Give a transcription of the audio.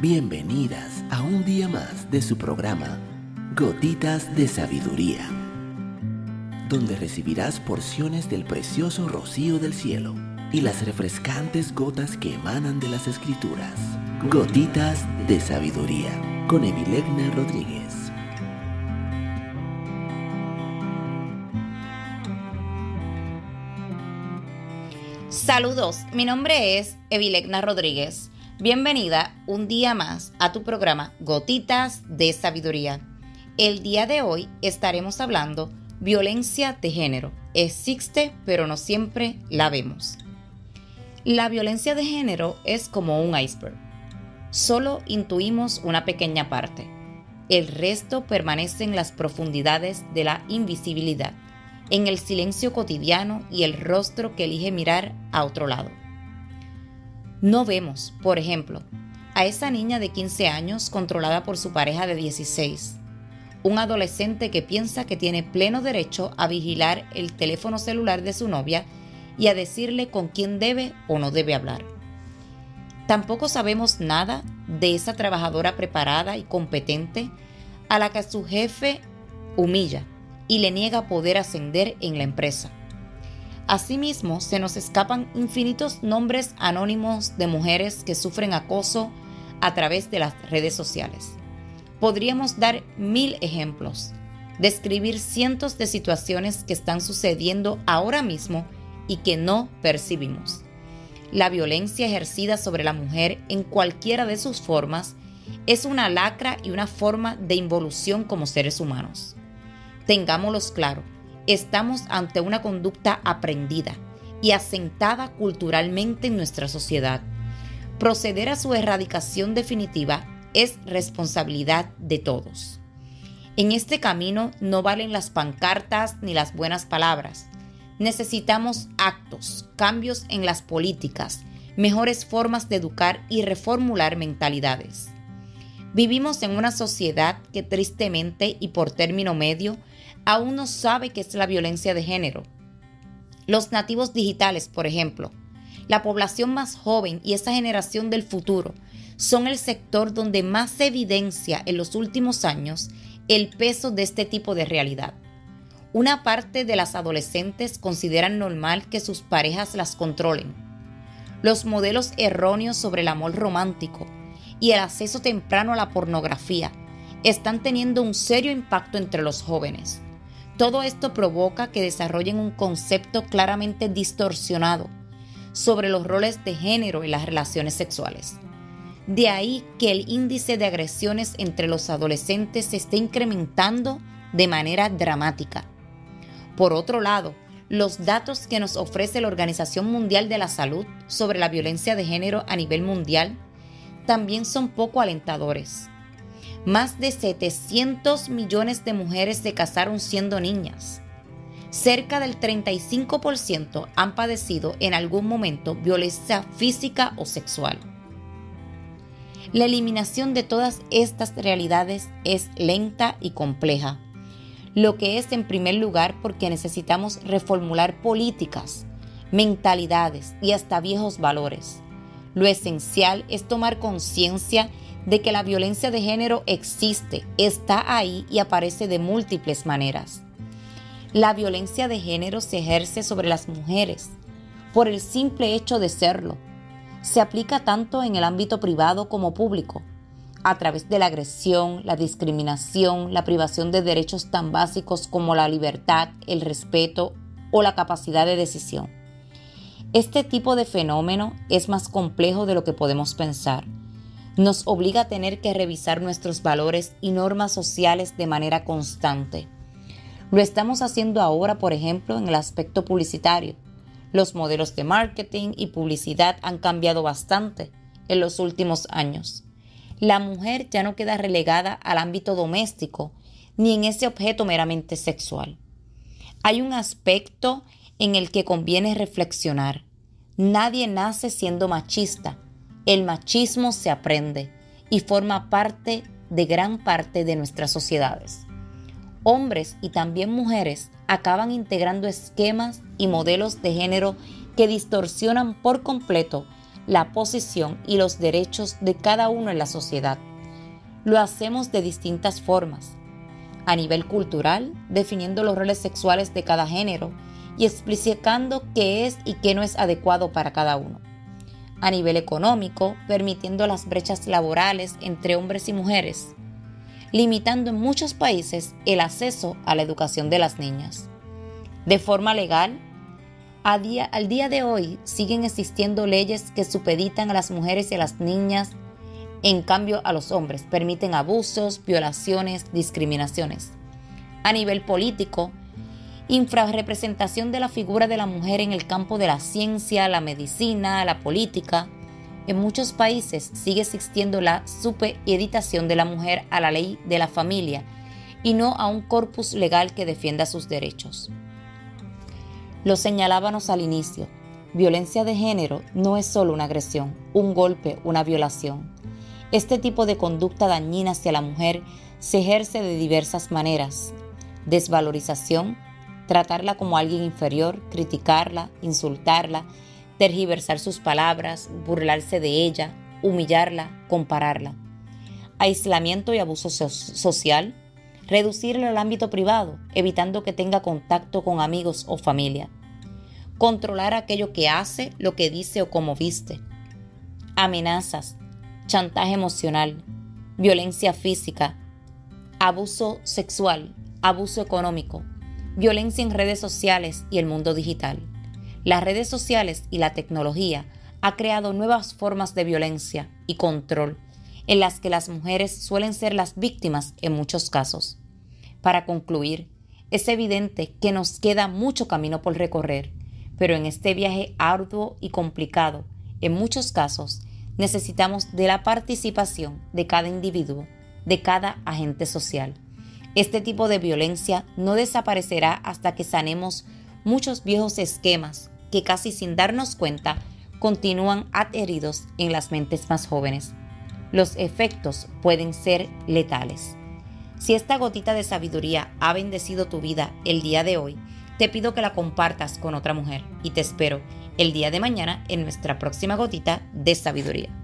Bienvenidas a un día más de su programa Gotitas de Sabiduría, donde recibirás porciones del precioso rocío del cielo y las refrescantes gotas que emanan de las escrituras. Gotitas de Sabiduría con Evilegna Rodríguez. Saludos, mi nombre es Evilegna Rodríguez Bienvenida un día más a tu programa Gotitas de Sabiduría. El día de hoy estaremos hablando violencia de género. Existe, pero no siempre la vemos. La violencia de género es como un iceberg. Solo intuimos una pequeña parte. El resto permanece en las profundidades de la invisibilidad, en el silencio cotidiano y el rostro que elige mirar a otro lado. No vemos, por ejemplo, a esa niña de 15 años controlada por su pareja de 16, un adolescente que piensa que tiene pleno derecho a vigilar el teléfono celular de su novia y a decirle con quién debe o no debe hablar. Tampoco sabemos nada de esa trabajadora preparada y competente a la que su jefe humilla y le niega poder ascender en la empresa. Asimismo, se nos escapan infinitos nombres anónimos de mujeres que sufren acoso a través de las redes sociales. Podríamos dar mil ejemplos, describir cientos de situaciones que están sucediendo ahora mismo y que no percibimos. La violencia ejercida sobre la mujer en cualquiera de sus formas es una lacra y una forma de involución como seres humanos. Tengámoslos claro, estamos ante una conducta aprendida y asentada culturalmente en nuestra sociedad. Proceder a su erradicación definitiva es responsabilidad de todos. En este camino no valen las pancartas ni las buenas palabras. Necesitamos actos, cambios en las políticas, mejores formas de educar y reformular mentalidades. Vivimos en una sociedad que tristemente y por término medio aún no sabe qué es la violencia de género. Los nativos digitales, por ejemplo, la población más joven y esa generación del futuro son el sector donde más se evidencia en los últimos años el peso de este tipo de realidad. Una parte de las adolescentes consideran normal que sus parejas las controlen. Los modelos erróneos sobre el amor romántico y el acceso temprano a la pornografía están teniendo un serio impacto entre los jóvenes. Todo esto provoca que desarrollen un concepto claramente distorsionado sobre los roles de género en las relaciones sexuales. De ahí que el índice de agresiones entre los adolescentes se esté incrementando de manera dramática. Por otro lado, los datos que nos ofrece la Organización Mundial de la Salud sobre la violencia de género a nivel mundial también son poco alentadores. Más de 700 millones de mujeres se casaron siendo niñas. Cerca del 35% han padecido en algún momento violencia física o sexual. La eliminación de todas estas realidades es lenta y compleja, lo que es en primer lugar porque necesitamos reformular políticas, mentalidades y hasta viejos valores. Lo esencial es tomar conciencia de que la violencia de género existe, está ahí y aparece de múltiples maneras. La violencia de género se ejerce sobre las mujeres por el simple hecho de serlo. Se aplica tanto en el ámbito privado como público, a través de la agresión, la discriminación, la privación de derechos tan básicos como la libertad, el respeto o la capacidad de decisión. Este tipo de fenómeno es más complejo de lo que podemos pensar nos obliga a tener que revisar nuestros valores y normas sociales de manera constante. Lo estamos haciendo ahora, por ejemplo, en el aspecto publicitario. Los modelos de marketing y publicidad han cambiado bastante en los últimos años. La mujer ya no queda relegada al ámbito doméstico ni en ese objeto meramente sexual. Hay un aspecto en el que conviene reflexionar. Nadie nace siendo machista el machismo se aprende y forma parte de gran parte de nuestras sociedades. Hombres y también mujeres acaban integrando esquemas y modelos de género que distorsionan por completo la posición y los derechos de cada uno en la sociedad. Lo hacemos de distintas formas. A nivel cultural, definiendo los roles sexuales de cada género y explicando qué es y qué no es adecuado para cada uno. A nivel económico, permitiendo las brechas laborales entre hombres y mujeres, limitando en muchos países el acceso a la educación de las niñas. De forma legal, día, al día de hoy siguen existiendo leyes que supeditan a las mujeres y a las niñas, en cambio a los hombres, permiten abusos, violaciones, discriminaciones. A nivel político, infrarrepresentación de la figura de la mujer en el campo de la ciencia, la medicina, la política. En muchos países sigue existiendo la supeditación de la mujer a la ley de la familia y no a un corpus legal que defienda sus derechos. Lo señalábamos al inicio. Violencia de género no es solo una agresión, un golpe, una violación. Este tipo de conducta dañina hacia la mujer se ejerce de diversas maneras. Desvalorización, tratarla como alguien inferior, criticarla, insultarla, tergiversar sus palabras, burlarse de ella, humillarla, compararla. Aislamiento y abuso social, reducirlo al ámbito privado, evitando que tenga contacto con amigos o familia. Controlar aquello que hace, lo que dice o cómo viste. Amenazas, chantaje emocional, violencia física, abuso sexual, abuso económico, violencia en redes sociales y el mundo digital. Las redes sociales y la tecnología ha creado nuevas formas de violencia y control en las que las mujeres suelen ser las víctimas en muchos casos. Para concluir, es evidente que nos queda mucho camino por recorrer, pero en este viaje arduo y complicado, en muchos casos, necesitamos de la participación de cada individuo, de cada agente social. Este tipo de violencia no desaparecerá hasta que sanemos muchos viejos esquemas que casi sin darnos cuenta continúan adheridos en las mentes más jóvenes. Los efectos pueden ser letales. Si esta gotita de sabiduría ha bendecido tu vida el día de hoy, te pido que la compartas con otra mujer y te espero el día de mañana en nuestra próxima gotita de sabiduría.